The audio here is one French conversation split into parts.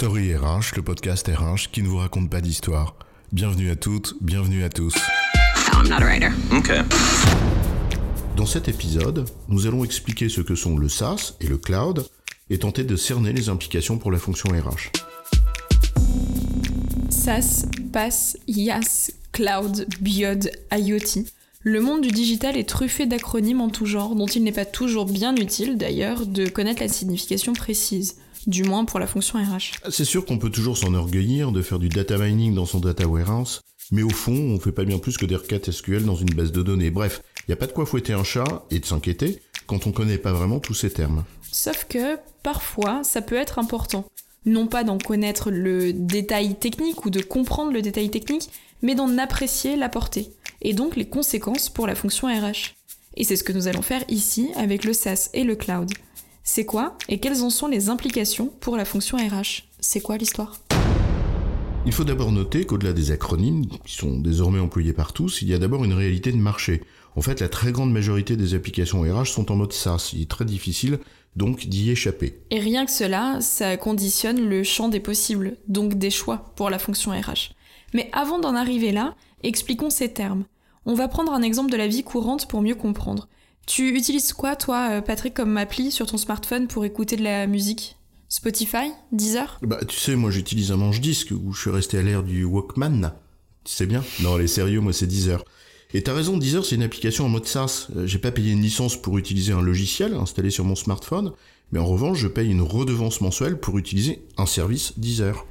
Story RH, le podcast RH qui ne vous raconte pas d'histoire. Bienvenue à toutes, bienvenue à tous. I'm not a writer. Okay. Dans cet épisode, nous allons expliquer ce que sont le SaaS et le cloud et tenter de cerner les implications pour la fonction RH. SaaS, PaaS, IaaS, Cloud, Biod, IoT. Le monde du digital est truffé d'acronymes en tout genre, dont il n'est pas toujours bien utile d'ailleurs de connaître la signification précise, du moins pour la fonction RH. C'est sûr qu'on peut toujours s'enorgueillir de faire du data mining dans son data warehouse, mais au fond, on fait pas bien plus que des requêtes SQL dans une base de données. Bref, il n'y a pas de quoi fouetter un chat et de s'inquiéter quand on connaît pas vraiment tous ces termes. Sauf que, parfois, ça peut être important. Non pas d'en connaître le détail technique ou de comprendre le détail technique, mais d'en apprécier la portée, et donc les conséquences pour la fonction RH. Et c'est ce que nous allons faire ici avec le SaaS et le cloud. C'est quoi et quelles en sont les implications pour la fonction RH C'est quoi l'histoire? Il faut d'abord noter qu'au-delà des acronymes, qui sont désormais employés par tous, il y a d'abord une réalité de marché. En fait, la très grande majorité des applications RH sont en mode SaaS. Il est très difficile donc d'y échapper. Et rien que cela, ça conditionne le champ des possibles, donc des choix pour la fonction RH. Mais avant d'en arriver là, expliquons ces termes. On va prendre un exemple de la vie courante pour mieux comprendre. Tu utilises quoi, toi, euh, Patrick, comme appli sur ton smartphone pour écouter de la musique? Spotify? Deezer? Bah, tu sais, moi j'utilise un manche-disque où je suis resté à l'ère du Walkman. Tu sais bien Non, les sérieux, moi c'est Deezer. Et t'as raison, Deezer c'est une application en mode SaaS. Euh, J'ai pas payé une licence pour utiliser un logiciel installé sur mon smartphone, mais en revanche je paye une redevance mensuelle pour utiliser un service Deezer.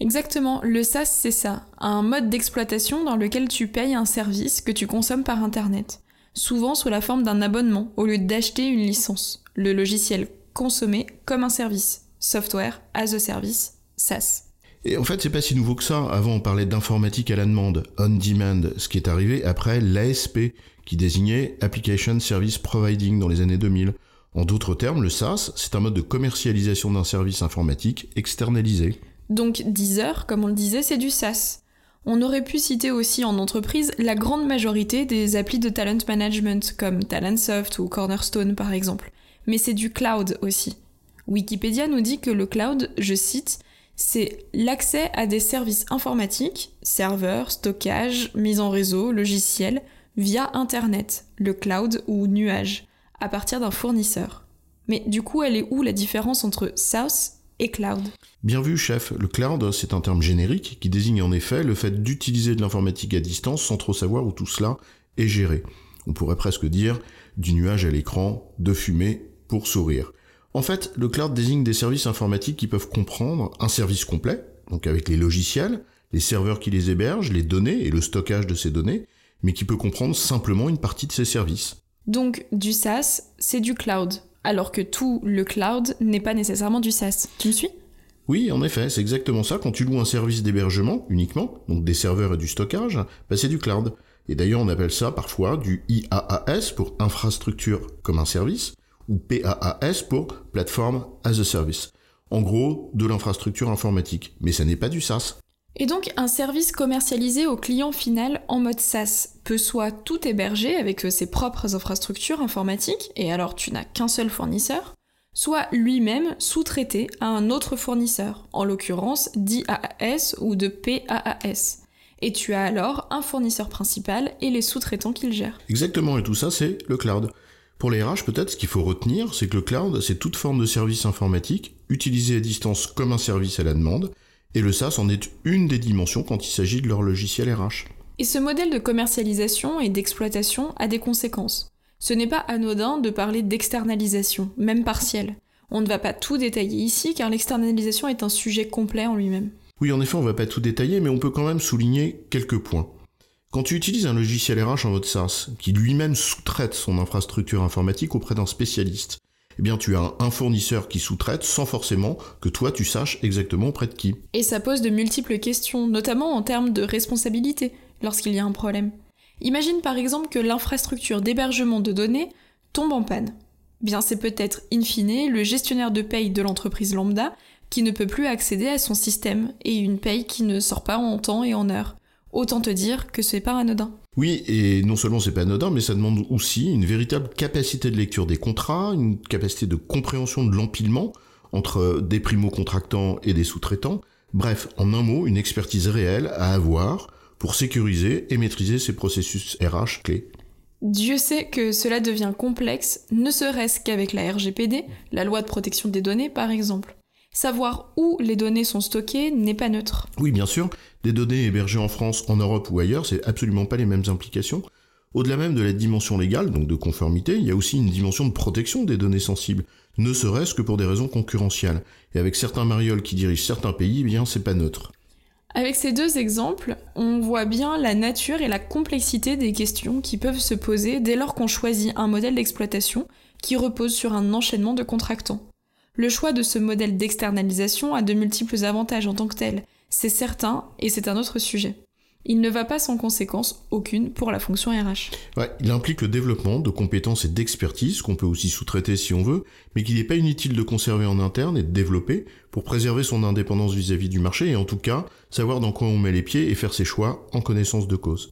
Exactement, le SaaS c'est ça, un mode d'exploitation dans lequel tu payes un service que tu consommes par Internet, souvent sous la forme d'un abonnement au lieu d'acheter une licence, le logiciel consommé comme un service, software as a service, SaaS. Et en fait, c'est pas si nouveau que ça. Avant, on parlait d'informatique à la demande, on demand, ce qui est arrivé après l'ASP, qui désignait Application Service Providing dans les années 2000. En d'autres termes, le SaaS, c'est un mode de commercialisation d'un service informatique externalisé. Donc Deezer, comme on le disait, c'est du SaaS. On aurait pu citer aussi en entreprise la grande majorité des applis de talent management, comme Talentsoft ou Cornerstone par exemple. Mais c'est du cloud aussi. Wikipédia nous dit que le cloud, je cite, c'est l'accès à des services informatiques, serveurs, stockage, mise en réseau, logiciels, via Internet, le cloud ou nuage, à partir d'un fournisseur. Mais du coup, elle est où la différence entre SaaS et cloud Bien vu, chef, le cloud, c'est un terme générique qui désigne en effet le fait d'utiliser de l'informatique à distance sans trop savoir où tout cela est géré. On pourrait presque dire du nuage à l'écran, de fumée pour sourire. En fait, le cloud désigne des services informatiques qui peuvent comprendre un service complet, donc avec les logiciels, les serveurs qui les hébergent, les données et le stockage de ces données, mais qui peut comprendre simplement une partie de ces services. Donc du SaaS, c'est du cloud, alors que tout le cloud n'est pas nécessairement du SaaS. Tu me suis? Oui, en effet, c'est exactement ça. Quand tu loues un service d'hébergement uniquement, donc des serveurs et du stockage, bah c'est du cloud. Et d'ailleurs, on appelle ça parfois du IaaS pour infrastructure comme un service, ou PaaS pour Platform as a Service. En gros, de l'infrastructure informatique. Mais ça n'est pas du SaaS. Et donc un service commercialisé au client final en mode SaaS peut soit tout héberger avec euh, ses propres infrastructures informatiques, et alors tu n'as qu'un seul fournisseur, soit lui-même sous-traité à un autre fournisseur, en l'occurrence d'IaaS ou de PaaS. Et tu as alors un fournisseur principal et les sous-traitants qu'il gère. Exactement, et tout ça, c'est le cloud. Pour les RH, peut-être, ce qu'il faut retenir, c'est que le cloud, c'est toute forme de service informatique, utilisé à distance comme un service à la demande, et le SaaS en est une des dimensions quand il s'agit de leur logiciel RH. Et ce modèle de commercialisation et d'exploitation a des conséquences. Ce n'est pas anodin de parler d'externalisation, même partielle. On ne va pas tout détailler ici car l'externalisation est un sujet complet en lui-même. Oui, en effet, on va pas tout détailler, mais on peut quand même souligner quelques points. Quand tu utilises un logiciel RH en mode SaaS, qui lui-même sous-traite son infrastructure informatique auprès d'un spécialiste, eh bien tu as un fournisseur qui sous-traite sans forcément que toi tu saches exactement auprès de qui. Et ça pose de multiples questions, notamment en termes de responsabilité lorsqu'il y a un problème. Imagine par exemple que l'infrastructure d'hébergement de données tombe en panne. Bien c'est peut-être in fine le gestionnaire de paye de l'entreprise lambda qui ne peut plus accéder à son système et une paye qui ne sort pas en temps et en heure. Autant te dire que c'est pas anodin. Oui, et non seulement c'est pas anodin, mais ça demande aussi une véritable capacité de lecture des contrats, une capacité de compréhension de l'empilement entre des primo-contractants et des sous-traitants. Bref, en un mot, une expertise réelle à avoir pour sécuriser et maîtriser ces processus RH clés. Dieu sait que cela devient complexe, ne serait-ce qu'avec la RGPD, la loi de protection des données par exemple. Savoir où les données sont stockées n'est pas neutre. Oui, bien sûr, des données hébergées en France, en Europe ou ailleurs, c'est absolument pas les mêmes implications. Au-delà même de la dimension légale, donc de conformité, il y a aussi une dimension de protection des données sensibles, ne serait-ce que pour des raisons concurrentielles. Et avec certains marioles qui dirigent certains pays, eh bien c'est pas neutre. Avec ces deux exemples, on voit bien la nature et la complexité des questions qui peuvent se poser dès lors qu'on choisit un modèle d'exploitation qui repose sur un enchaînement de contractants. Le choix de ce modèle d'externalisation a de multiples avantages en tant que tel, c'est certain, et c'est un autre sujet il ne va pas sans conséquence aucune pour la fonction RH. Ouais, il implique le développement de compétences et d'expertise qu'on peut aussi sous-traiter si on veut, mais qu'il n'est pas inutile de conserver en interne et de développer pour préserver son indépendance vis-à-vis du marché et en tout cas savoir dans quoi on met les pieds et faire ses choix en connaissance de cause.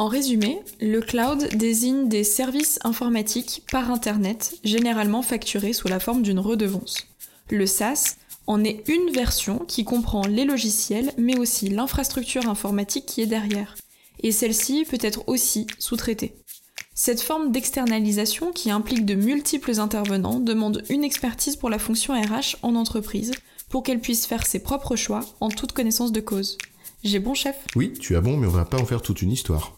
En résumé, le cloud désigne des services informatiques par Internet, généralement facturés sous la forme d'une redevance. Le SaaS en est une version qui comprend les logiciels, mais aussi l'infrastructure informatique qui est derrière. Et celle-ci peut être aussi sous-traitée. Cette forme d'externalisation qui implique de multiples intervenants demande une expertise pour la fonction RH en entreprise pour qu'elle puisse faire ses propres choix en toute connaissance de cause. J'ai bon chef? Oui, tu as bon, mais on va pas en faire toute une histoire.